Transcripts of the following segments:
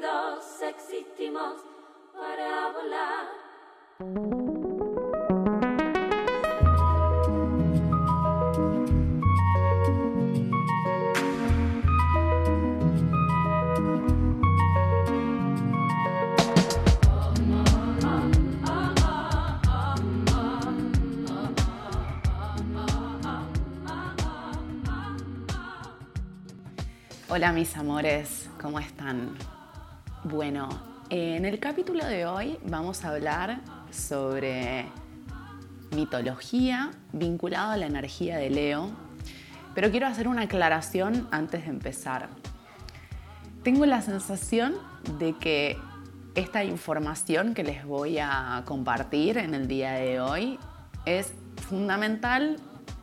unidos existimos para volar. Hola mis amores, ¿cómo están? Bueno, en el capítulo de hoy vamos a hablar sobre mitología vinculada a la energía de Leo, pero quiero hacer una aclaración antes de empezar. Tengo la sensación de que esta información que les voy a compartir en el día de hoy es fundamental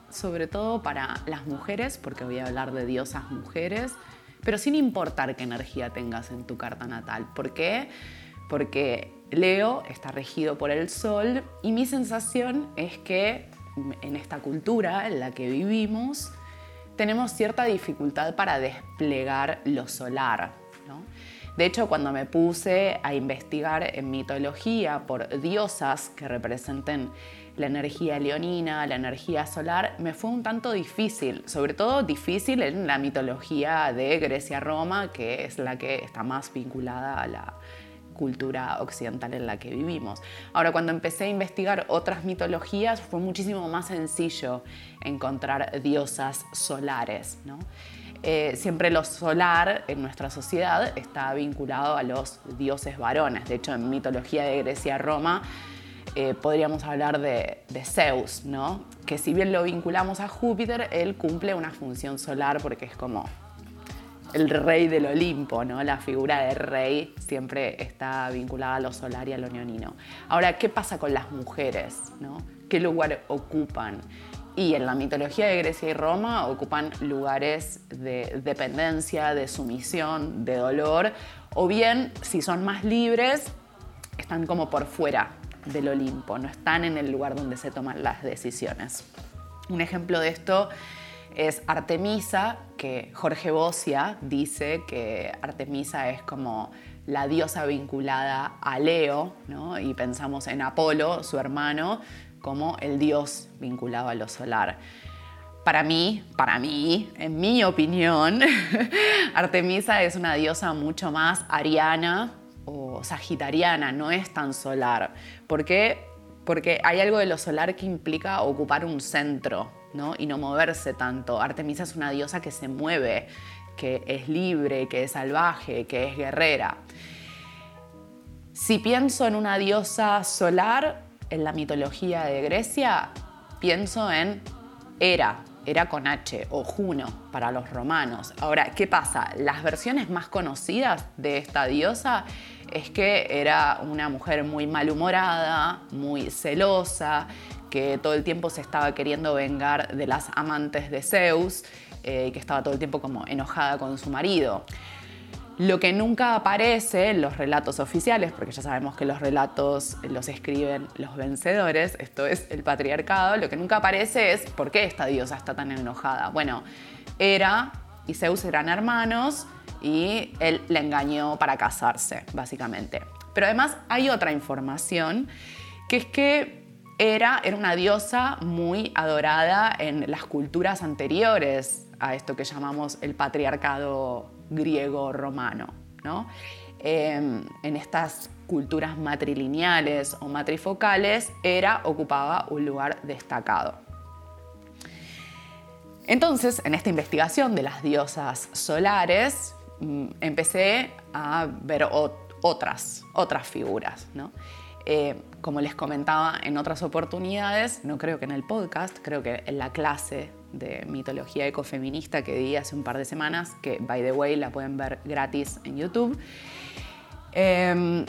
sobre todo para las mujeres, porque voy a hablar de diosas mujeres, pero sin importar qué energía tengas en tu carta natal. ¿Por qué? Porque Leo está regido por el Sol y mi sensación es que en esta cultura en la que vivimos tenemos cierta dificultad para desplegar lo solar. De hecho, cuando me puse a investigar en mitología por diosas que representen la energía leonina, la energía solar, me fue un tanto difícil, sobre todo difícil en la mitología de Grecia-Roma, que es la que está más vinculada a la cultura occidental en la que vivimos. Ahora, cuando empecé a investigar otras mitologías, fue muchísimo más sencillo encontrar diosas solares. Eh, siempre lo solar en nuestra sociedad está vinculado a los dioses varones. De hecho, en mitología de Grecia-Roma, eh, podríamos hablar de, Zeus, ¿no? que si bien lo vinculamos a Júpiter, él cumple una función solar porque es como el rey del Olimpo, ¿no? La figura de rey siempre está vinculada a lo solar y a lo neonino. Ahora, ¿qué pasa con las mujeres? ¿no? ¿Qué lugar ocupan? Y en la mitología de Grecia y Roma ocupan lugares de dependencia, de sumisión, de dolor, o bien, si son más libres, están como por fuera del Olimpo, no están en el lugar donde se toman las decisiones. Un ejemplo de esto es Artemisa, que Jorge Bosia dice que Artemisa es como la diosa vinculada a Leo, y pensamos en Apolo, su hermano, como el dios vinculado a lo solar. Para mí, para mí, en mi opinión, Artemisa es una diosa mucho más ariana, o sagitariana, no es tan solar. ¿Por qué? Porque hay algo de lo solar que implica ocupar un centro ¿no? y no moverse tanto. Artemisa es una diosa que se mueve, que es libre, que es salvaje, que es guerrera. Si pienso en una diosa solar, en la mitología de Grecia, pienso en Hera, Hera con H, o Juno para los romanos. Ahora, ¿qué pasa? Las versiones más conocidas de esta diosa es que era una mujer muy malhumorada, muy celosa, que todo el tiempo se estaba queriendo vengar de las amantes de Zeus, eh, que estaba todo el tiempo como enojada con su marido. Lo que nunca aparece en los relatos oficiales, porque ya sabemos que los relatos los escriben los vencedores, esto es el patriarcado, lo que nunca aparece es por qué esta diosa está tan enojada. Bueno, Hera y Zeus eran hermanos, y él la engañó para casarse, básicamente. Pero además hay otra información, que es que Hera era una diosa muy adorada en las culturas anteriores a esto que llamamos el patriarcado griego-romano. ¿no? Em, en estas culturas matrilineales o matrifocales, Hera ocupaba un lugar destacado. Entonces, en esta investigación de las diosas solares, empecé a ver otras, otras figuras. Eh, como les comentaba en otras oportunidades, no creo que en el podcast, creo que en la clase de mitología ecofeminista que di hace un par de semanas, que by the way la pueden ver gratis en YouTube. Em,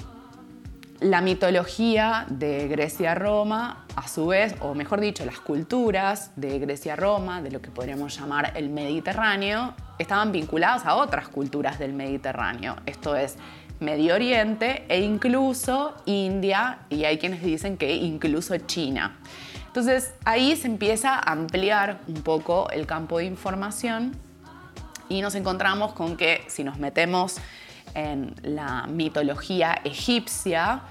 la mitología de Grecia-Roma, a su vez, o mejor dicho, las culturas de Grecia-Roma, de lo que podríamos llamar el Mediterráneo, estaban vinculadas a otras culturas del Mediterráneo. Esto es Medio Oriente e incluso India, y hay quienes dicen que incluso China. Entonces ahí se empieza a ampliar un poco el campo de información y nos encontramos con que si nos metemos en la mitología egipcia,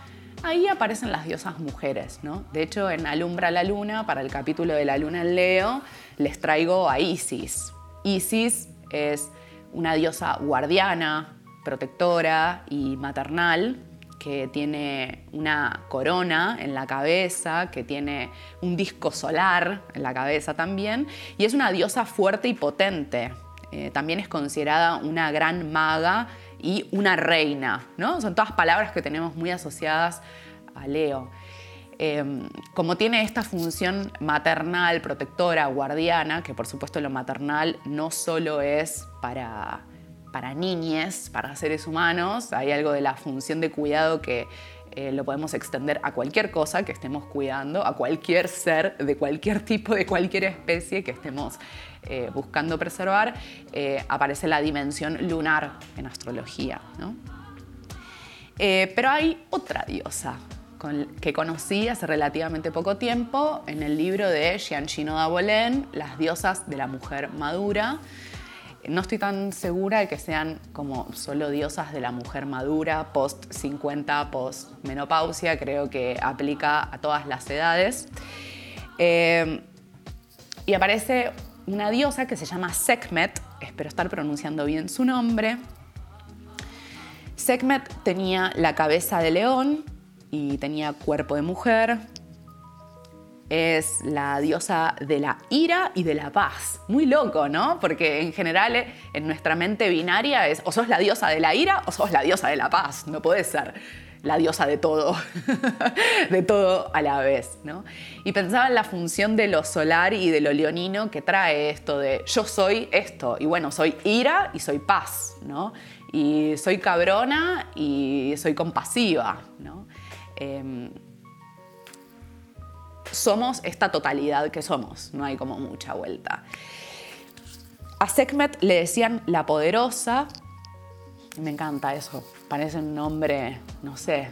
ahí aparecen las diosas mujeres. ¿no? De hecho, en Alumbra la Luna, para el capítulo de la Luna en Leo, les traigo a Isis. Isis es una diosa guardiana, protectora y maternal que tiene una corona en la cabeza, que tiene un disco solar en la cabeza también, y es una diosa fuerte y potente. Eh, también es considerada una gran maga y una reina, ¿no? Son todas palabras que tenemos muy asociadas a Leo. Em, como tiene esta función maternal, protectora, guardiana, que por supuesto lo maternal no solo es para para niñes, para seres humanos. Hay algo de la función de cuidado que eh, lo podemos extender a cualquier cosa que estemos cuidando, a cualquier ser de cualquier tipo, de cualquier especie que estemos eh, buscando preservar. Eh, aparece la dimensión lunar en astrología. pero hay otra diosa que conocí hace relativamente poco tiempo en el libro de Gianchino da Bolén, Las diosas de la mujer madura. No estoy tan segura de que sean como solo diosas de la mujer madura, post 50, post menopausia, creo que aplica a todas las edades. Eh, y aparece una diosa que se llama Sekhmet, espero estar pronunciando bien su nombre. Sekhmet tenía la cabeza de león y tenía cuerpo de mujer, es la diosa de la ira y de la paz. Muy loco, ¿no? Porque en general eh, en nuestra mente binaria es o sos la diosa de la ira o sos la diosa de la paz. No puede ser la diosa de todo, de todo a la vez, ¿no? Y pensaba en la función de lo solar y de lo leonino que trae esto de yo soy esto, y bueno, soy ira y soy paz, ¿no? Y soy cabrona y soy compasiva, ¿no? Em, somos esta totalidad que somos, no hay como mucha vuelta. A Sekhmet le decían la poderosa, me encanta eso, parece un nombre, no sé,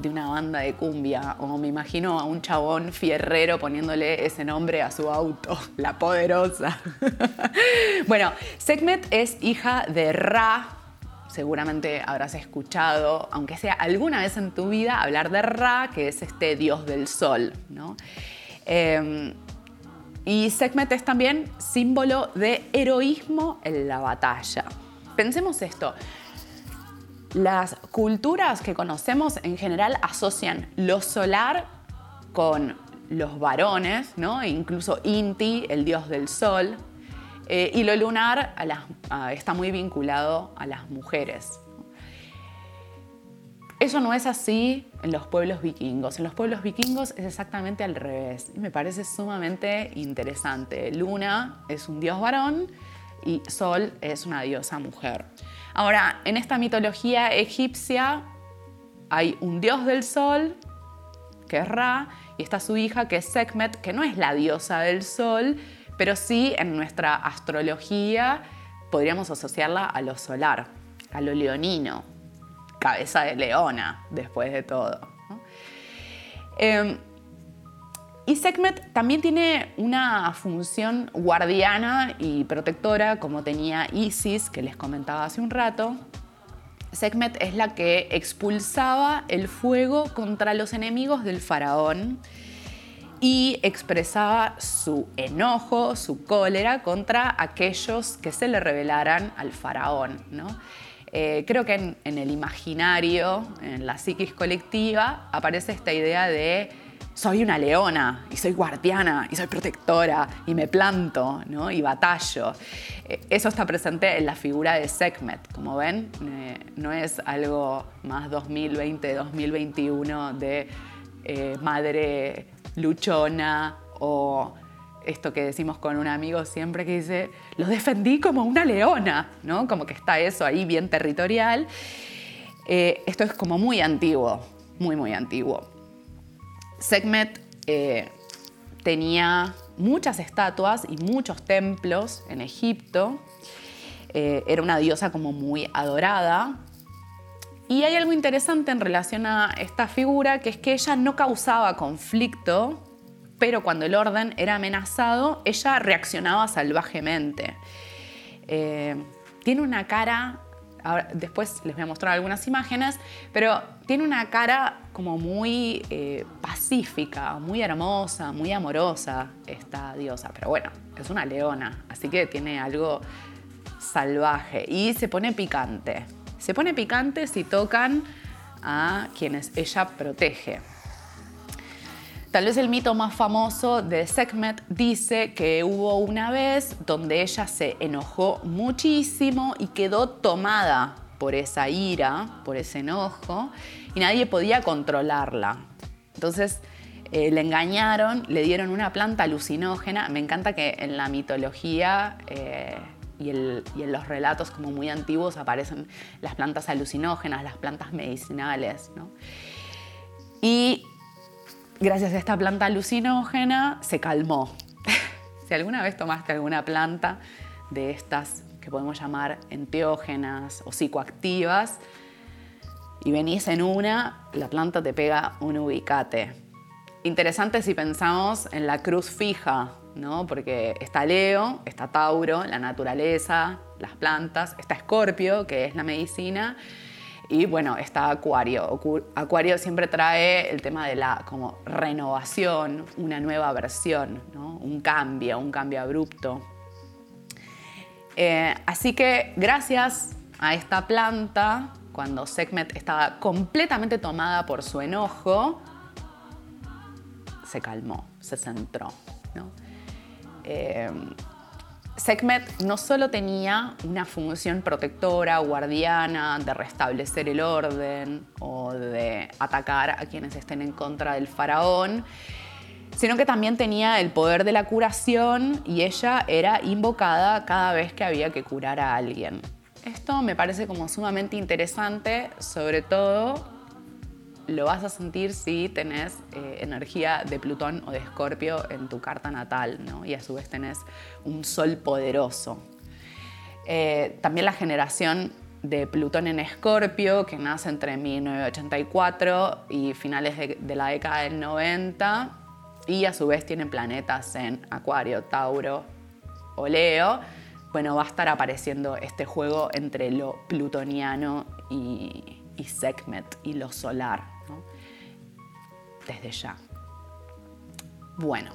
de una banda de cumbia, o me imagino a un chabón fierrero poniéndole ese nombre a su auto, la poderosa. bueno, Sekhmet es hija de Ra, seguramente habrás escuchado, aunque sea alguna vez en tu vida, hablar de Ra, que es este dios del sol. Em, y Sekhmet es también símbolo de heroísmo en la batalla. Pensemos esto. Las culturas que conocemos en general asocian lo solar con los varones, ¿no? E incluso Inti, el dios del sol, eh, y lo lunar está muy vinculado a las mujeres. Eso no es así en los pueblos vikingos. En los pueblos vikingos es exactamente al revés. Y me parece sumamente interesante. Luna es un dios varón y Sol es una diosa mujer. Ahora, en esta mitología egipcia hay un dios del sol, que es Ra, y está su hija, que es Sekhmet, que no es la diosa del sol, pero sí en nuestra astrología podríamos asociarla a lo solar, a lo leonino, cabeza de leona, después de todo. Em, y Sekhmet también tiene una función guardiana y protectora, como tenía Isis, que les comentaba hace un rato. Sekhmet es la que expulsaba el fuego contra los enemigos del faraón y expresaba su enojo, su cólera contra aquellos que se le rebelaran al faraón. Eh, creo que en, el imaginario, en la psiquis colectiva, aparece esta idea de soy una leona y soy guardiana y soy protectora y me planto y batallo. Eh, eso está presente en la figura de Sekhmet, como ven, eh, no es algo más 2020-2021 de madre luchona o esto que decimos con un amigo siempre que dice, lo defendí como una leona, ¿no? Como que está eso ahí bien territorial. Eh, esto es como muy antiguo, muy, muy antiguo. Sekhmet eh, tenía muchas estatuas y muchos templos en Egipto. Eh, era una diosa como muy adorada. Y hay algo interesante en relación a esta figura, que es que ella no causaba conflicto, pero cuando el orden era amenazado, ella reaccionaba salvajemente. Eh, tiene una cara después les voy a mostrar algunas imágenes, pero tiene una cara como muy eh, pacífica, muy hermosa, muy amorosa esta diosa. Pero bueno, es una leona, así que tiene algo salvaje y se pone picante. Se pone picante si tocan a quienes ella protege. Tal vez el mito más famoso de Sekhmet dice que hubo una vez donde ella se enojó muchísimo y quedó tomada por esa ira, por ese enojo, y nadie podía controlarla. Entonces eh, le engañaron, le dieron una planta alucinógena. Me encanta que en la mitología eh, y, en los relatos como muy antiguos aparecen las plantas alucinógenas, las plantas medicinales. Y gracias a esta planta alucinógena se calmó. si alguna vez tomaste alguna planta de estas que podemos llamar enteógenas o psicoactivas y venís en una, la planta te pega un ubicate. Interesante si pensamos en la cruz fija, ¿no? Porque está Leo, está Tauro, la naturaleza, las plantas, está Escorpio, que es la medicina, y bueno, está Acuario. Acuario siempre trae el tema de la como renovación, una nueva versión, un cambio, un cambio abrupto. Eh, así que gracias a esta planta, cuando Sekhmet estaba completamente tomada por su enojo, se calmó, se centró. Eh, Sekhmet no solo tenía una función protectora, guardiana, de restablecer el orden o de atacar a quienes estén en contra del faraón, sino que también tenía el poder de la curación y ella era invocada cada vez que había que curar a alguien. Esto me parece como sumamente interesante, sobre todo lo vas a sentir si tenés eh, energía de Plutón o de Escorpio en tu carta natal, ¿no? Y a su vez tenés un sol poderoso. Eh, también la generación de Plutón en Escorpio, que nace entre 1984 y finales de, la década del 90, y a su vez tiene planetas en Acuario, Tauro o Leo, bueno, va a estar apareciendo este juego entre lo plutoniano y, y y lo solar desde ya. Bueno.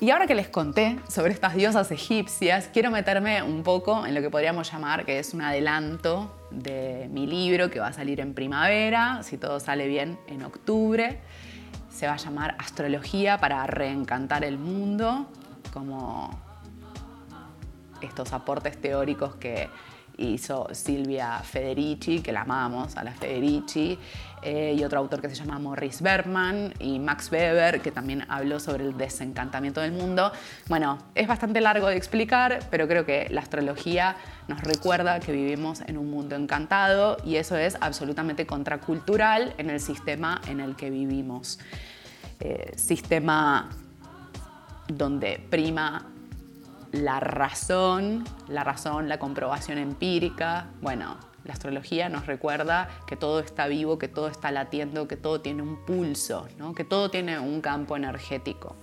Y ahora que les conté sobre estas diosas egipcias, quiero meterme un poco en lo que podríamos llamar que es un adelanto de mi libro que va a salir en primavera, si todo sale bien, en octubre. Se va a llamar Astrología para reencantar el mundo, como estos aportes teóricos que hizo Silvia Federici, que la amamos, a la Federici, eh, y otro autor que se llama Morris Bergman y Max Weber, que también habló sobre el desencantamiento del mundo. Bueno, es bastante largo de explicar, pero creo que la astrología nos recuerda que vivimos en un mundo encantado y eso es absolutamente contracultural en el sistema en el que vivimos. Eh, sistema donde prima la razón, la razón, la comprobación empírica. Bueno, la astrología nos recuerda que todo está vivo, que todo está latiendo, que todo tiene un pulso, que todo tiene un campo energético.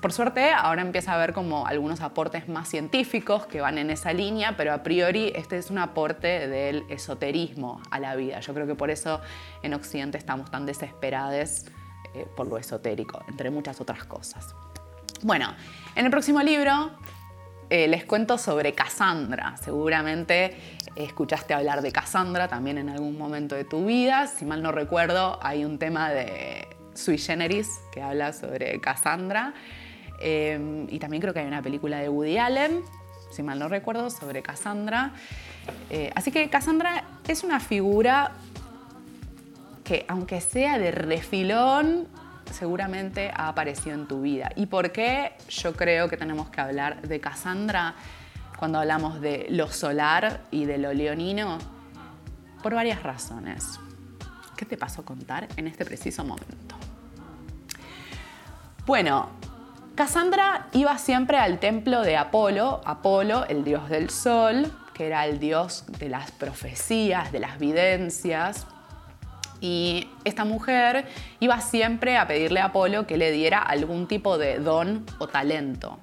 Por suerte, ahora empieza a haber como algunos aportes más científicos que van en esa línea, pero a priori este es un aporte del esoterismo a la vida. Yo creo que por eso en Occidente estamos tan desesperados eh, por lo esotérico, entre muchas otras cosas. Bueno, en el próximo libro eh, les cuento sobre Cassandra. Seguramente escuchaste hablar de Cassandra también en algún momento de tu vida. Si mal no recuerdo, hay un tema de Sui Generis que habla sobre Cassandra. Eh, y también creo que hay una película de Woody Allen, si mal no recuerdo, sobre Cassandra. Eh, así que Cassandra es una figura que, aunque sea de refilón, seguramente ha aparecido en tu vida. ¿Y por qué yo creo que tenemos que hablar de Cassandra cuando hablamos de lo solar y de lo leonino? Por varias razones. ¿Qué te paso a contar en este preciso momento? Bueno, Cassandra iba siempre al templo de Apolo, Apolo, el dios del sol, que era el dios de las profecías, de las videncias, y esta mujer iba siempre a pedirle a Apolo que le diera algún tipo de don o talento.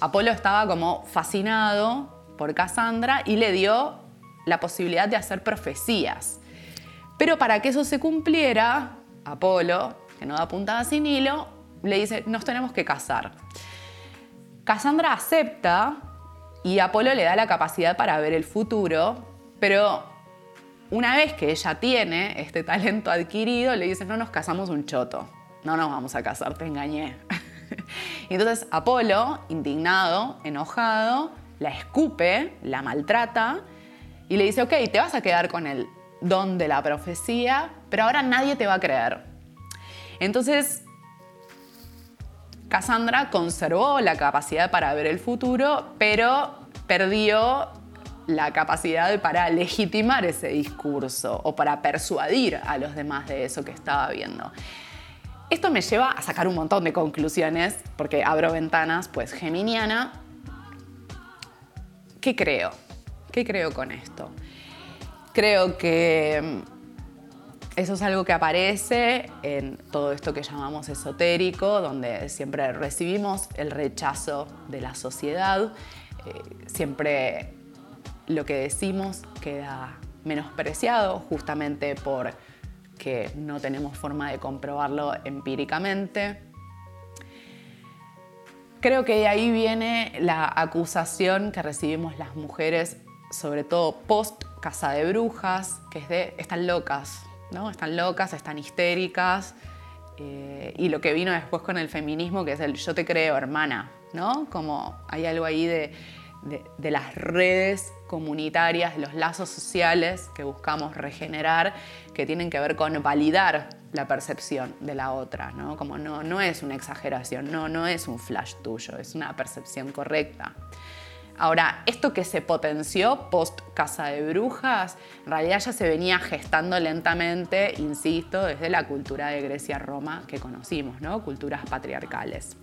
Apolo estaba como fascinado por Cassandra y le dio la posibilidad de hacer profecías. Pero para que eso se cumpliera, Apolo, que no da puntada sin hilo, le dice, nos tenemos que casar. Cassandra acepta y Apolo le da la capacidad para ver el futuro, pero una vez que ella tiene este talento adquirido, le dice, no nos casamos un choto, no nos vamos a casar, te engañé. entonces Apolo, indignado, enojado, la escupe, la maltrata y le dice, ok, te vas a quedar con el don de la profecía, pero ahora nadie te va a creer. Entonces, Cassandra conservó la capacidad para ver el futuro, pero perdió la capacidad para legitimar ese discurso o para persuadir a los demás de eso que estaba viendo. Esto me lleva a sacar un montón de conclusiones, porque abro ventanas, pues geminiana. ¿Qué creo? ¿Qué creo con esto? Creo que mm, eso es algo que aparece en todo esto que llamamos esotérico, donde siempre recibimos el rechazo de la sociedad, eh, siempre lo que decimos queda menospreciado justamente por que no tenemos forma de comprobarlo empíricamente. Creo que de ahí viene la acusación que recibimos las mujeres sobre todo post Casa de Brujas, que es de están locas, ¿no? Están locas, están histéricas. Eh, y lo que vino después con el feminismo, que es el yo te creo, hermana, ¿no? Como hay algo ahí de, de, las redes comunitarias, los lazos sociales que buscamos regenerar, que tienen que ver con validar la percepción de la otra, ¿no? Como no, no es una exageración, no, no es un flash tuyo, es una percepción correcta. Ahora, esto que se potenció post Casa de Brujas, en realidad ya se venía gestando lentamente, insisto, desde la cultura de Grecia-Roma que conocimos, ¿no? Culturas patriarcales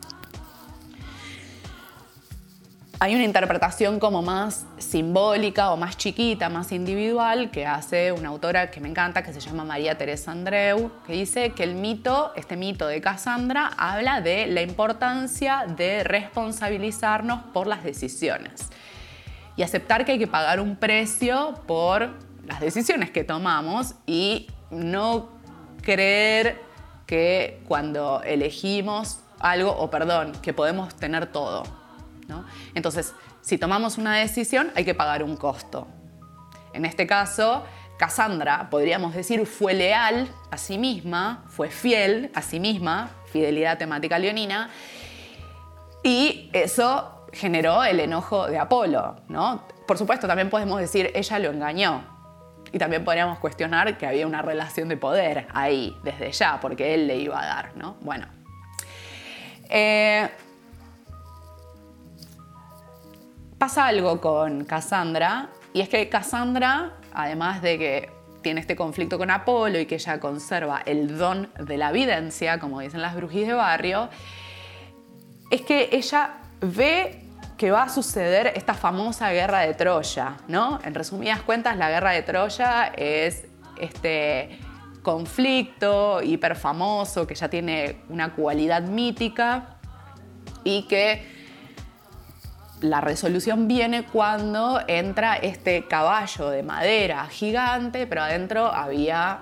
hay una interpretación como más simbólica o más chiquita, más individual, que hace una autora que me encanta, que se llama María Teresa Andreu, que dice que el mito, este mito de Cassandra, habla de la importancia de responsabilizarnos por las decisiones y aceptar que hay que pagar un precio por las decisiones que tomamos y no creer que cuando elegimos algo, o perdón, que podemos tener todo entonces, si tomamos una decisión, hay que pagar un costo. En este caso, Cassandra, podríamos decir, fue leal a sí misma, fue fiel a sí misma, fidelidad temática leonina, y eso generó el enojo de Apolo, ¿no? Por supuesto, también podemos decir, ella lo engañó. Y también podríamos cuestionar que había una relación de poder ahí, desde ya, porque él le iba a dar, ¿no? Bueno. Eh, pasa algo con Cassandra, y es que Cassandra, además de que tiene este conflicto con Apolo y que ella conserva el don de la evidencia, como dicen las brujis de barrio, es que ella ve que va a suceder esta famosa guerra de Troya, ¿no? En resumidas cuentas, la guerra de Troya es este conflicto hiperfamoso que ya tiene una cualidad mítica y que la resolución viene cuando entra este caballo de madera gigante, pero adentro había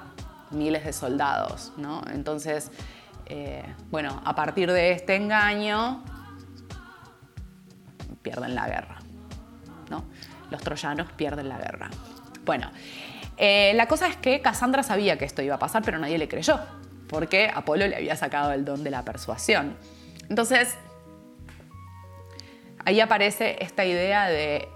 miles de soldados, ¿no? Entonces, eh, bueno, a partir de este engaño, pierden la guerra, ¿no? Los troyanos pierden la guerra. Bueno, eh, la cosa es que Cassandra sabía que esto iba a pasar, pero nadie le creyó, porque Apolo le había sacado el don de la persuasión. Entonces, Ahí aparece esta idea de,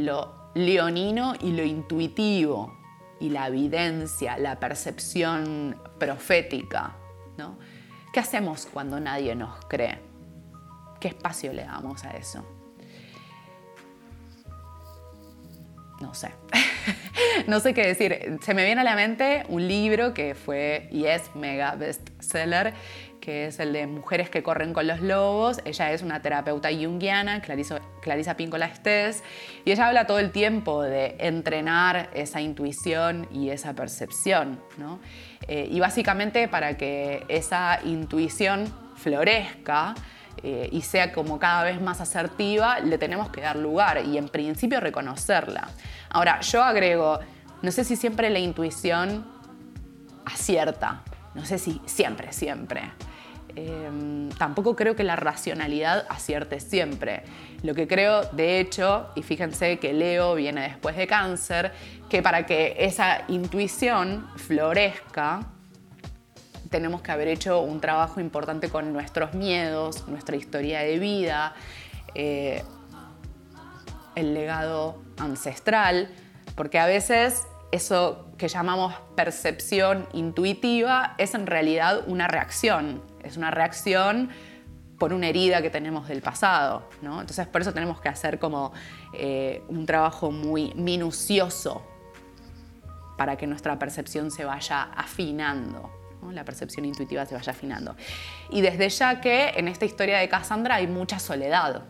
lo leonino y lo intuitivo, y la evidencia, la percepción profética. ¿no? ¿Qué hacemos cuando nadie nos cree? ¿Qué espacio le damos a eso? No sé. no sé qué decir. Se me viene a la mente un libro que fue y es mega bestseller, que es el de Mujeres que corren con los lobos. Ella es una terapeuta junguiana, Clarisa, Clarisa Píncola Estés, y ella habla todo el tiempo de entrenar esa intuición y esa percepción. Eh, y básicamente para que esa intuición florezca, eh, y sea como cada vez más asertiva, le tenemos que dar lugar y en principio reconocerla. Ahora, yo agrego, no sé si siempre la intuición acierta, no sé si siempre, siempre. Em, tampoco creo que la racionalidad acierte siempre. Lo que creo, de hecho, y fíjense que Leo viene después de cáncer, que para que esa intuición florezca, tenemos que haber hecho un trabajo importante con nuestros miedos, nuestra historia de vida, eh, el legado ancestral, porque a veces eso que llamamos percepción intuitiva es en realidad una reacción, es una reacción por una herida que tenemos del pasado. ¿no? Entonces por eso tenemos que hacer como eh, un trabajo muy minucioso para que nuestra percepción se vaya afinando. la percepción intuitiva se vaya afinando. Y desde ya que en esta historia de Cassandra hay mucha soledad.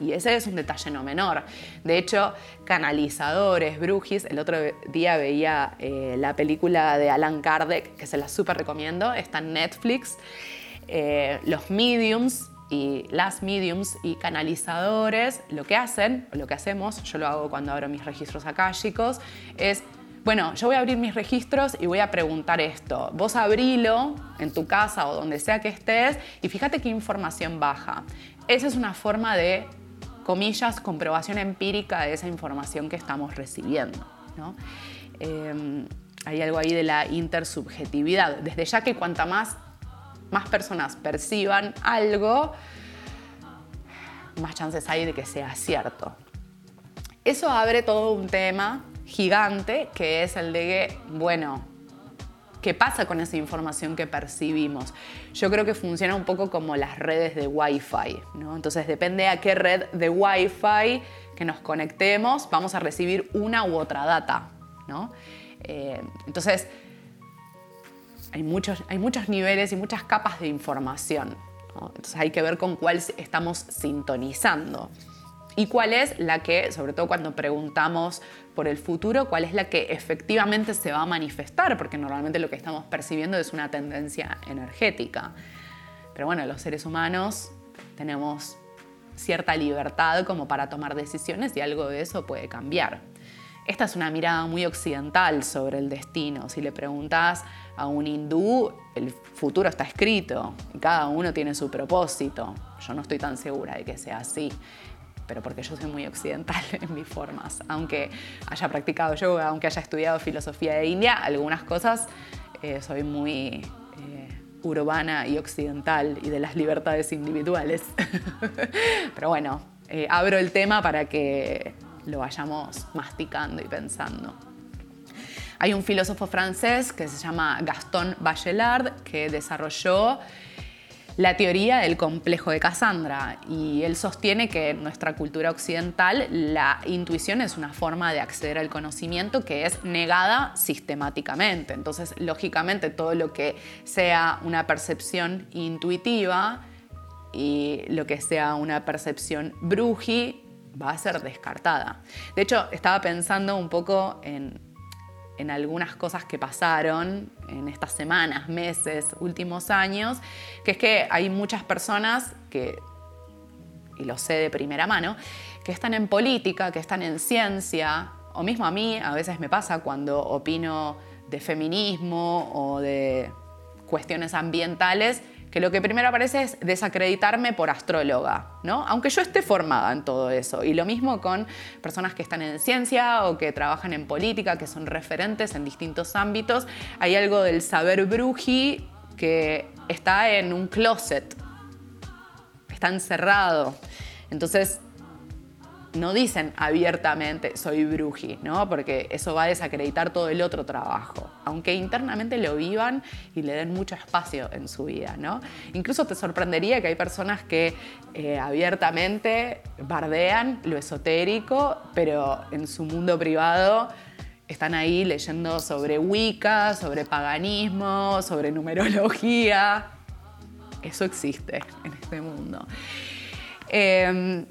Y ese es un detalle no menor. De hecho, canalizadores, brujis, el otro día veía eh, la película de Alan Kardec, que se la súper recomiendo, está en Netflix. Eh, los mediums y las mediums y canalizadores lo que hacen, lo que hacemos, yo lo hago cuando abro mis registros chicos, es bueno, yo voy a abrir mis registros y voy a preguntar esto. Vos abrilo en tu casa o donde sea que estés y fíjate qué información baja. Esa es una forma de comillas, comprobación empírica de esa información que estamos recibiendo. Em, hay algo ahí de la intersubjetividad. Desde ya que cuanta más, más personas perciban algo, más chances hay de que sea cierto. Eso abre todo un tema gigante que es el de que, bueno, qué pasa con esa información que percibimos. Yo creo que funciona un poco como las redes de Wi-Fi, ¿no? Entonces depende a qué red de Wi-Fi que nos conectemos, vamos a recibir una u otra data, ¿no? Eh, entonces hay muchos, hay muchos niveles y muchas capas de información. Entonces hay que ver con cuál estamos sintonizando y cuál es la que, sobre todo cuando preguntamos por el futuro, cuál es la que efectivamente se va a manifestar, porque normalmente lo que estamos percibiendo es una tendencia energética. Pero bueno, los seres humanos tenemos cierta libertad como para tomar decisiones y algo de eso puede cambiar. Esta es una mirada muy occidental sobre el destino. Si le preguntas a un hindú, el futuro está escrito cada uno tiene su propósito. Yo no estoy tan segura de que sea así pero porque yo soy muy occidental en mis formas. Aunque haya practicado yoga, aunque haya estudiado filosofía de India, algunas cosas eh, soy muy eh, urbana y occidental y de las libertades individuales. pero bueno, eh, abro el tema para que lo vayamos masticando y pensando. Hay un filósofo francés que se llama Gaston Bachelard que desarrolló la teoría del complejo de Cassandra y él sostiene que en nuestra cultura occidental la intuición es una forma de acceder al conocimiento que es negada sistemáticamente. Entonces, lógicamente, todo lo que sea una percepción intuitiva y lo que sea una percepción bruji va a ser descartada. De hecho, estaba pensando un poco en en algunas cosas que pasaron en estas semanas, meses, últimos años, que es que hay muchas personas que, y lo sé de primera mano, que están en política, que están en ciencia, o mismo a mí a veces me pasa cuando opino de feminismo o de cuestiones ambientales, que lo que primero aparece es desacreditarme por astróloga, ¿no? Aunque yo esté formada en todo eso. Y lo mismo con personas que están en ciencia o que trabajan en política, que son referentes en distintos ámbitos. Hay algo del saber bruji que está en un closet, está encerrado. Entonces, no dicen abiertamente soy bruji, ¿no? Porque eso va a desacreditar todo el otro trabajo, aunque internamente lo vivan y le den mucho espacio en su vida, ¿no? Incluso te sorprendería que hay personas que eh, abiertamente bardean lo esotérico, pero en su mundo privado están ahí leyendo sobre Wicca, sobre paganismo, sobre numerología. Eso existe en este mundo. Em,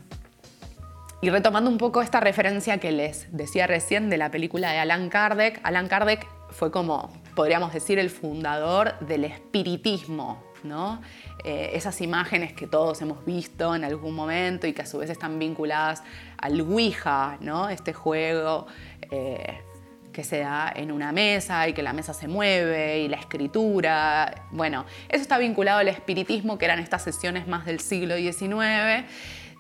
y retomando un poco esta referencia que les decía recién de la película de Alan Kardec, Alan Kardec fue como, podríamos decir, el fundador del espiritismo, ¿no? Eh, esas imágenes que todos hemos visto en algún momento y que a su vez están vinculadas al Ouija, ¿no? Este juego eh, que se da en una mesa y que la mesa se mueve y la escritura. Bueno, eso está vinculado al espiritismo, que eran estas sesiones más del siglo XIX,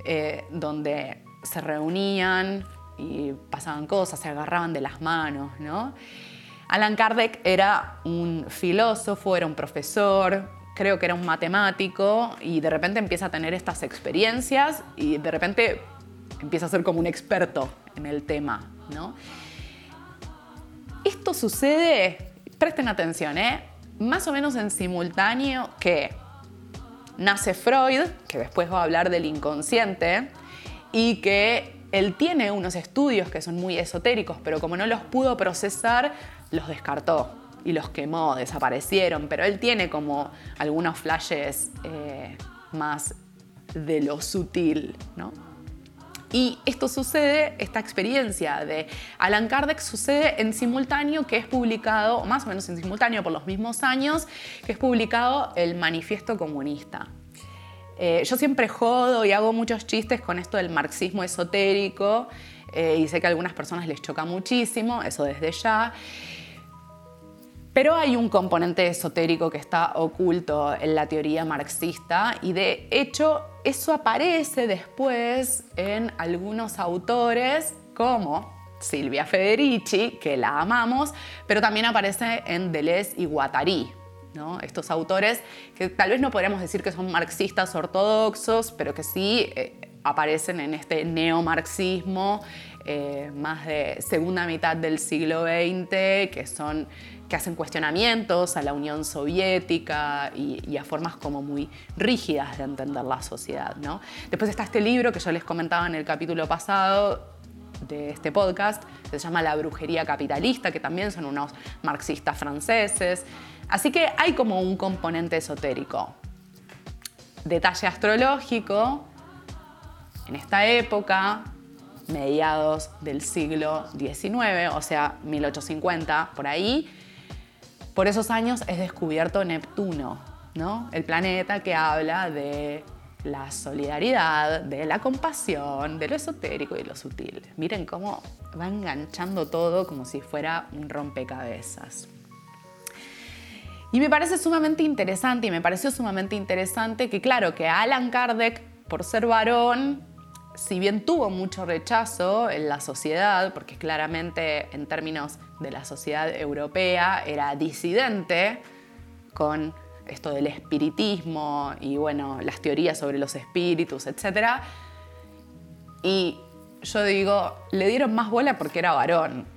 eh, donde se reunían y pasaban cosas, se agarraban de las manos, ¿no? Alan Kardec era un filósofo, era un profesor, creo que era un matemático y de repente empieza a tener estas experiencias y de repente empieza a ser como un experto en el tema. Esto sucede, presten atención, ¿eh? más o menos en simultáneo que nace Freud, que después va a hablar del inconsciente, y que él tiene unos estudios que son muy esotéricos, pero como no los pudo procesar, los descartó y los quemó, desaparecieron, pero él tiene como algunos flashes eh, más de lo sutil, ¿no? Y esto sucede, esta experiencia de Alan Kardec sucede en simultáneo que es publicado, más o menos en simultáneo por los mismos años, que es publicado el Manifiesto Comunista. Eh, yo siempre jodo y hago muchos chistes con esto del marxismo esotérico eh, y sé que a algunas personas les choca muchísimo, eso desde ya. Pero hay un componente esotérico que está oculto en la teoría marxista y de hecho eso aparece después en algunos autores como Silvia Federici, que la amamos, pero también aparece en Deleuze y Guattari. ¿No? Estos autores que tal vez no podríamos decir que son marxistas ortodoxos, pero que sí eh, aparecen en este neomarxismo eh, más de segunda mitad del siglo XX, que son que hacen cuestionamientos a la Unión Soviética y, a formas como muy rígidas de entender la sociedad. ¿no? Después está este libro que yo les comentaba en el capítulo pasado de este podcast, que se llama La brujería capitalista, que también son unos marxistas franceses. Así que hay como un componente esotérico. Detalle astrológico, en esta época, mediados del siglo XIX, o sea, 1850, por ahí, por esos años es descubierto Neptuno, ¿no? el planeta que habla de la solidaridad, de la compasión, de lo esotérico y lo sutil. Miren cómo va enganchando todo como si fuera un rompecabezas. Y me parece sumamente interesante y me pareció sumamente interesante que claro, que Alan Kardec, por ser varón, si bien tuvo mucho rechazo en la sociedad, porque claramente en términos de la sociedad europea era disidente con esto del espiritismo y bueno, las teorías sobre los espíritus, etc. Y yo digo, le dieron más bola porque era varón.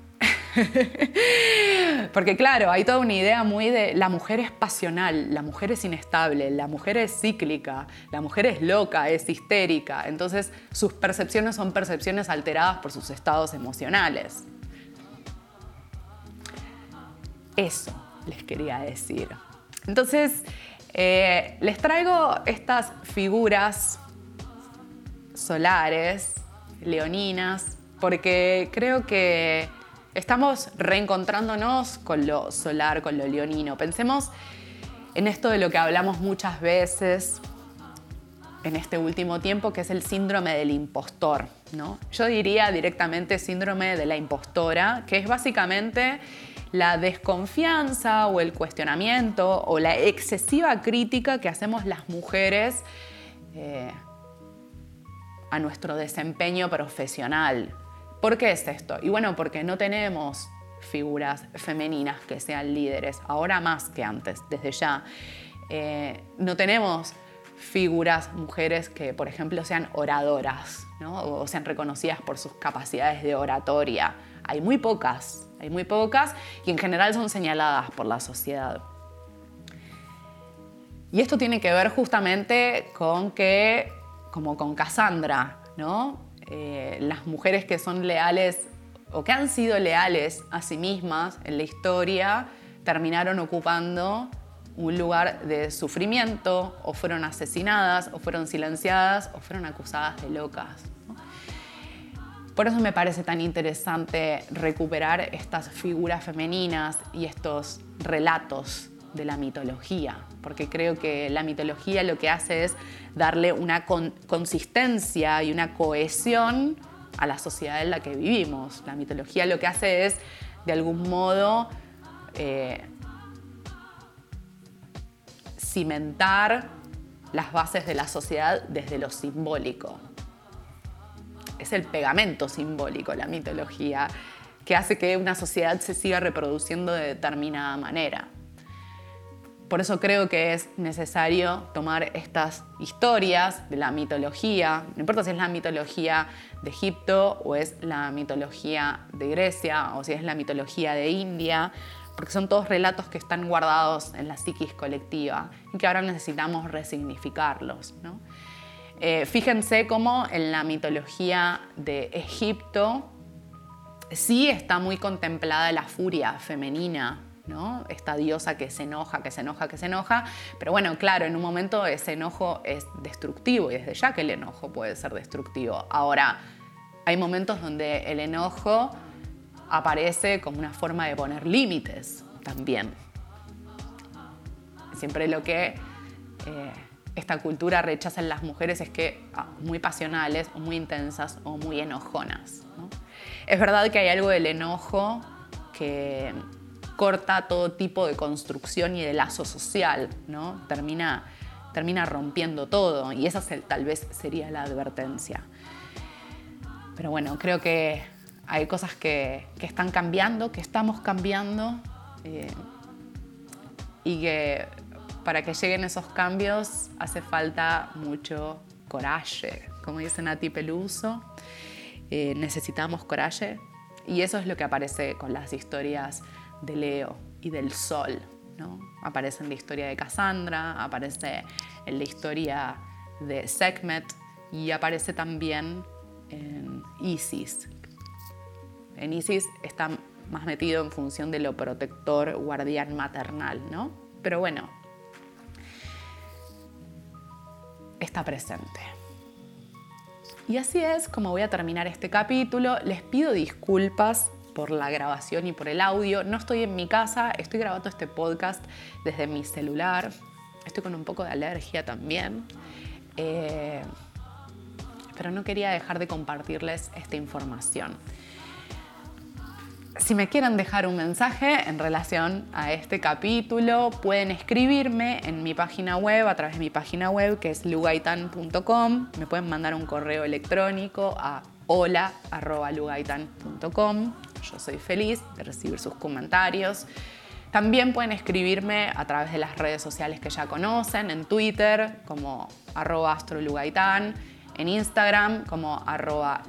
Porque claro, hay toda una idea muy de la mujer es pasional, la mujer es inestable, la mujer es cíclica, la mujer es loca, es histérica. Entonces sus percepciones son percepciones alteradas por sus estados emocionales. Eso les quería decir. Entonces, eh, les traigo estas figuras solares, leoninas, porque creo que Estamos reencontrándonos con lo solar, con lo leonino. Pensemos en esto de lo que hablamos muchas veces en este último tiempo, que es el síndrome del impostor. ¿no? Yo diría directamente síndrome de la impostora, que es básicamente la desconfianza o el cuestionamiento o la excesiva crítica que hacemos las mujeres eh, a nuestro desempeño profesional. ¿Por qué es esto? Y bueno, porque no tenemos figuras femeninas que sean líderes, ahora más que antes, desde ya. Eh, no tenemos figuras mujeres que, por ejemplo, sean oradoras o sean reconocidas por sus capacidades de oratoria. Hay muy pocas, hay muy pocas y en general son señaladas por la sociedad. Y esto tiene que ver justamente con que, como con Cassandra, ¿no? Eh, las mujeres que son leales o que han sido leales a sí mismas en la historia terminaron ocupando un lugar de sufrimiento o fueron asesinadas o fueron silenciadas o fueron acusadas de locas. Por eso me parece tan interesante recuperar estas figuras femeninas y estos relatos de la mitología, porque creo que la mitología lo que hace es darle una consistencia y una cohesión a la sociedad en la que vivimos. La mitología lo que hace es, de algún modo, eh, cimentar las bases de la sociedad desde lo simbólico. Es el pegamento simbólico, la mitología, que hace que una sociedad se siga reproduciendo de determinada manera. Por eso creo que es necesario tomar estas historias de la mitología, no importa si es la mitología de Egipto o es la mitología de Grecia o si es la mitología de India, porque son todos relatos que están guardados en la psiquis colectiva y que ahora necesitamos resignificarlos. Eh, fíjense cómo en la mitología de Egipto sí está muy contemplada la furia femenina, ¿no? Esta diosa que se enoja, que se enoja, que se enoja. Pero bueno, claro, en un momento ese enojo es destructivo y desde ya que el enojo puede ser destructivo. Ahora, hay momentos donde el enojo aparece como una forma de poner límites también. Siempre lo que eh, esta cultura rechaza en las mujeres es que ah, muy pasionales muy intensas o muy enojonas. Es verdad que hay algo del enojo que corta todo tipo de construcción y de lazo social, ¿no? termina, termina rompiendo todo y esa tal vez sería la advertencia. Pero bueno, creo que hay cosas que, están cambiando, que estamos cambiando eh, y que para que lleguen esos cambios hace falta mucho coraje, como dice Nati Peluso, eh, necesitamos coraje y eso es lo que aparece con las historias de Leo y del Sol. ¿no? Aparece en la historia de Cassandra, aparece en la historia de Sekhmet y aparece también en Isis, en Isis está más metido en función de lo protector, guardián maternal, ¿no? Pero bueno, está presente. Y así es como voy a terminar este capítulo. Les pido disculpas por la grabación y por el audio. No estoy en mi casa, estoy grabando este podcast desde mi celular. Estoy con un poco de alergia también. Eh, pero no quería dejar de compartirles esta información. Si me quieren dejar un mensaje en relación a este capítulo, pueden escribirme en mi página web, a través de mi página web que es lugaitan.com. Me pueden mandar un correo electrónico a hola.lugaitan.com. Yo soy feliz de recibir sus comentarios. También pueden escribirme a través de las redes sociales que ya conocen, en Twitter como arroba astrolugaitan, en Instagram como arroba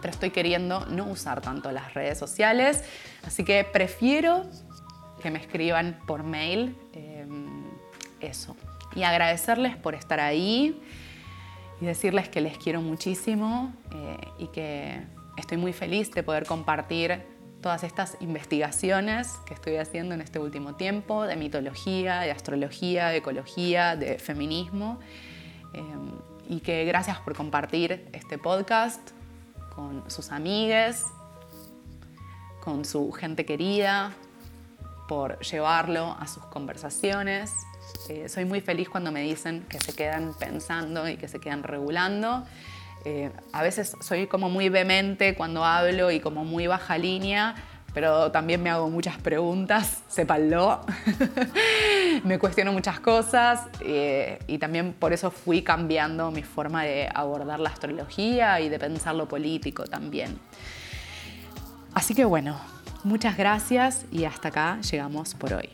pero estoy queriendo no usar tanto las redes sociales, así que prefiero que me escriban por mail em, eso. Y agradecerles por estar ahí y decirles que les quiero muchísimo eh, y que estoy muy feliz de poder compartir todas estas investigaciones que estoy haciendo en este último tiempo de mitología, de astrología, de ecología, de feminismo. Em, y que gracias por compartir este podcast con sus amigues, con su gente querida, por llevarlo a sus conversaciones. Eh, soy muy feliz cuando me dicen que se quedan pensando y que se quedan regulando. Eh, a veces soy como muy vehemente cuando hablo y como muy baja línea, pero también me hago muchas preguntas, sépanlo. me cuestiono muchas cosas eh, y también por eso fui cambiando mi forma de abordar la astrología y de pensar lo político también. Así que bueno, muchas gracias y hasta acá llegamos por hoy.